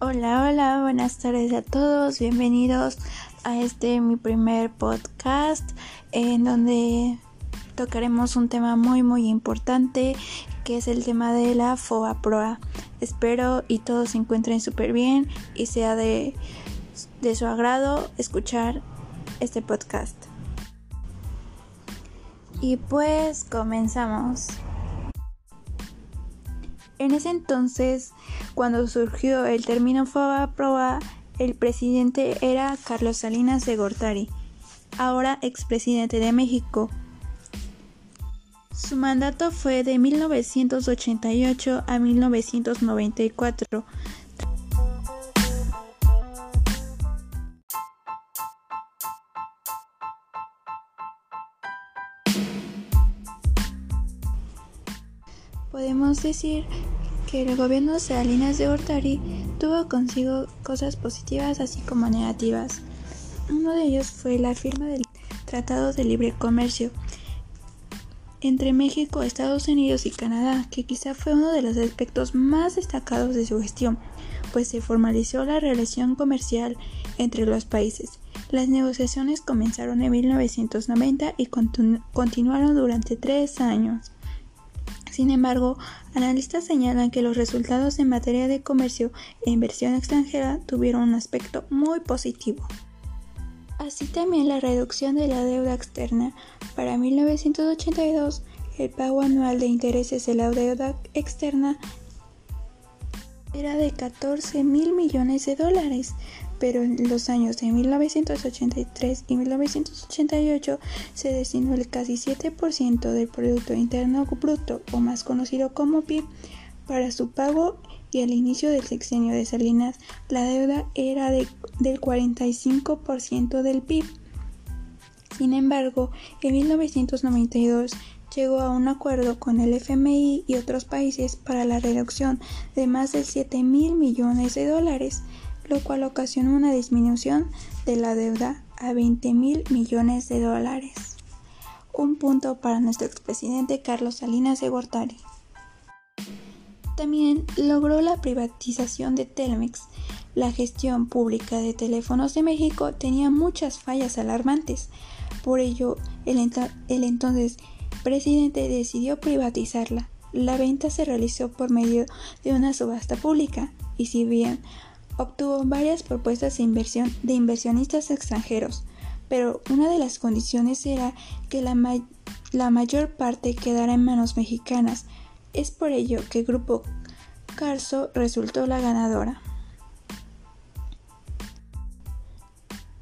Hola, hola, buenas tardes a todos, bienvenidos a este mi primer podcast en donde tocaremos un tema muy muy importante que es el tema de la FOA PROA. Espero y todos se encuentren súper bien y sea de, de su agrado escuchar este podcast. Y pues comenzamos. En ese entonces, cuando surgió el término FOA proa, el presidente era Carlos Salinas de Gortari, ahora expresidente de México. Su mandato fue de 1988 a 1994. Podemos decir que el gobierno de Salinas de Gortari tuvo consigo cosas positivas así como negativas. Uno de ellos fue la firma del Tratado de Libre Comercio entre México, Estados Unidos y Canadá, que quizá fue uno de los aspectos más destacados de su gestión, pues se formalizó la relación comercial entre los países. Las negociaciones comenzaron en 1990 y continuaron durante tres años. Sin embargo, analistas señalan que los resultados en materia de comercio e inversión extranjera tuvieron un aspecto muy positivo. Así también la reducción de la deuda externa. Para 1982, el pago anual de intereses de la deuda externa era de 14 mil millones de dólares, pero en los años de 1983 y 1988 se destinó el casi 7% del Producto Interno Bruto, o más conocido como PIB, para su pago y al inicio del sexenio de Salinas la deuda era de, del 45% del PIB. Sin embargo, en 1992 llegó a un acuerdo con el FMI y otros países para la reducción de más de 7 mil millones de dólares lo cual ocasionó una disminución de la deuda a 20 mil millones de dólares. Un punto para nuestro expresidente Carlos Salinas de Gortari. También logró la privatización de Telmex. La gestión pública de teléfonos de México tenía muchas fallas alarmantes. Por ello, el, el entonces presidente decidió privatizarla. La venta se realizó por medio de una subasta pública y si bien obtuvo varias propuestas de inversión de inversionistas extranjeros, pero una de las condiciones era que la, la mayor parte quedara en manos mexicanas. Es por ello que el grupo Carso resultó la ganadora.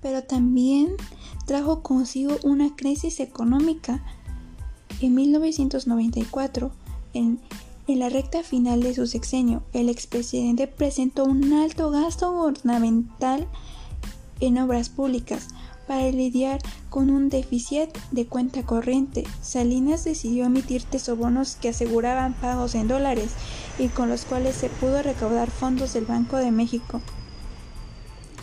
Pero también trajo consigo una crisis económica. En 1994, en en la recta final de su sexenio, el expresidente presentó un alto gasto gubernamental en obras públicas para lidiar con un déficit de cuenta corriente. Salinas decidió emitir tesobonos que aseguraban pagos en dólares y con los cuales se pudo recaudar fondos del Banco de México.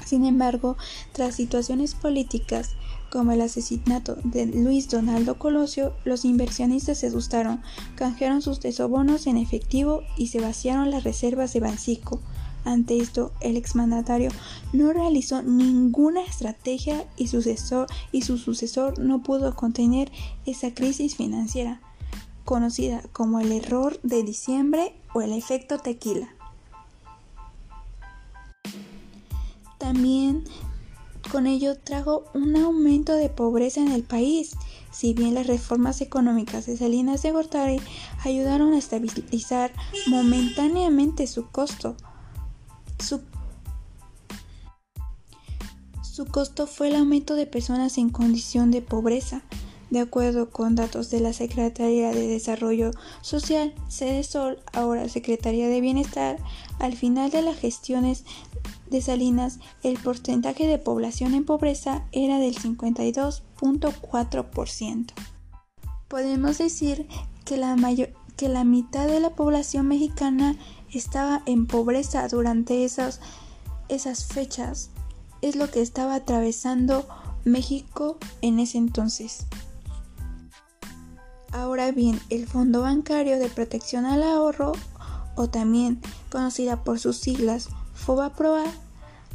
Sin embargo, tras situaciones políticas como el asesinato de Luis Donaldo Colosio, los inversionistas se asustaron, canjearon sus tesobonos en efectivo y se vaciaron las reservas de Bancico. Ante esto, el exmandatario no realizó ninguna estrategia y, sucesor, y su sucesor no pudo contener esa crisis financiera, conocida como el error de diciembre o el efecto tequila. También con ello trajo un aumento de pobreza en el país. Si bien las reformas económicas de Salinas de Gortari ayudaron a estabilizar momentáneamente su costo, su, costo fue el aumento de personas en condición de pobreza. De acuerdo con datos de la Secretaría de Desarrollo Social, Sol, ahora Secretaría de Bienestar, al final de las gestiones de Salinas, el porcentaje de población en pobreza era del 52.4%. Podemos decir que la, que la mitad de la población mexicana estaba en pobreza durante esas, esas fechas. Es lo que estaba atravesando México en ese entonces. Ahora bien, el Fondo Bancario de Protección al Ahorro, o también conocida por sus siglas FOBAPROA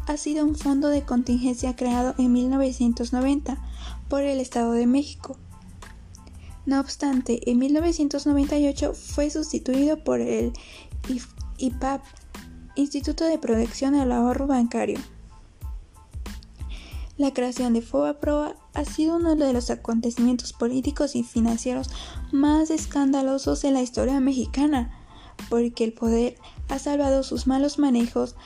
ha sido un fondo de contingencia creado en 1990 por el Estado de México. No obstante, en 1998 fue sustituido por el IPAP, Instituto de Protección al Ahorro Bancario. La creación de FOBAPROA ha sido uno de los acontecimientos políticos y financieros más escandalosos en la historia mexicana, porque el poder ha salvado sus malos manejos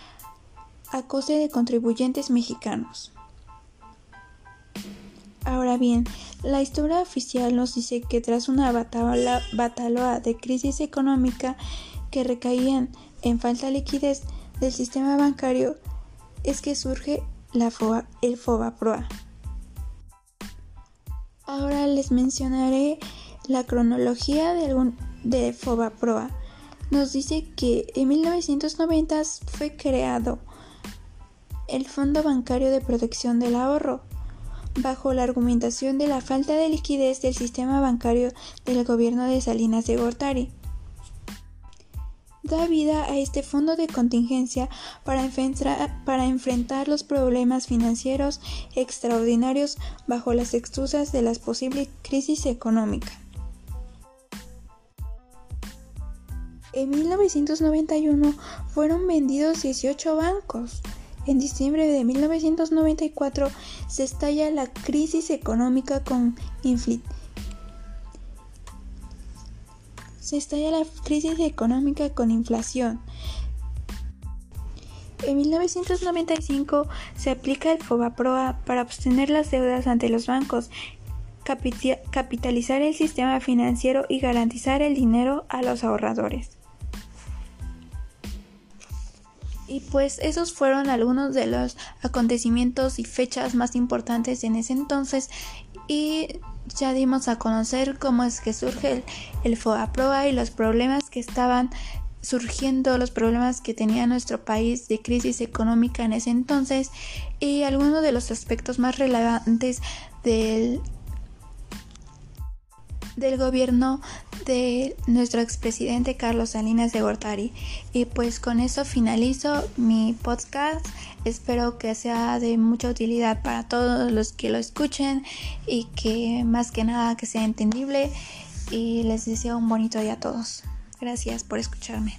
a coste de contribuyentes mexicanos. Ahora bien, la historia oficial nos dice que tras una batalla, de crisis económica que recaían en falta de liquidez del sistema bancario, es que surge la FOA, el FOBAPROA. Ahora les mencionaré la cronología de, de FOBAPROA. Nos dice que en 1990 fue creado el Fondo Bancario de Protección del Ahorro, bajo la argumentación de la falta de liquidez del sistema bancario del gobierno de Salinas de Gortari. Da vida a este fondo de contingencia para enfrentar, los problemas financieros extraordinarios bajo las excusas de la posible crisis económica. En 1991 fueron vendidos 18 bancos, en diciembre de 1994 se estalla la crisis económica con se estalla la crisis económica con inflación. En 1995 se aplica el FOBAPROA para obtener las deudas ante los bancos, capitalizar el sistema financiero y garantizar el dinero a los ahorradores. Y pues esos fueron algunos de los acontecimientos y fechas más importantes en ese entonces. Y ya dimos a conocer cómo es que surge el, el FOAPROA y los problemas que estaban surgiendo, los problemas que tenía nuestro país de crisis económica en ese entonces y algunos de los aspectos más relevantes del del gobierno de nuestro expresidente Carlos Salinas de Gortari. Y pues con eso finalizo mi podcast. Espero que sea de mucha utilidad para todos los que lo escuchen y que más que nada que sea entendible. Y les deseo un bonito día a todos. Gracias por escucharme.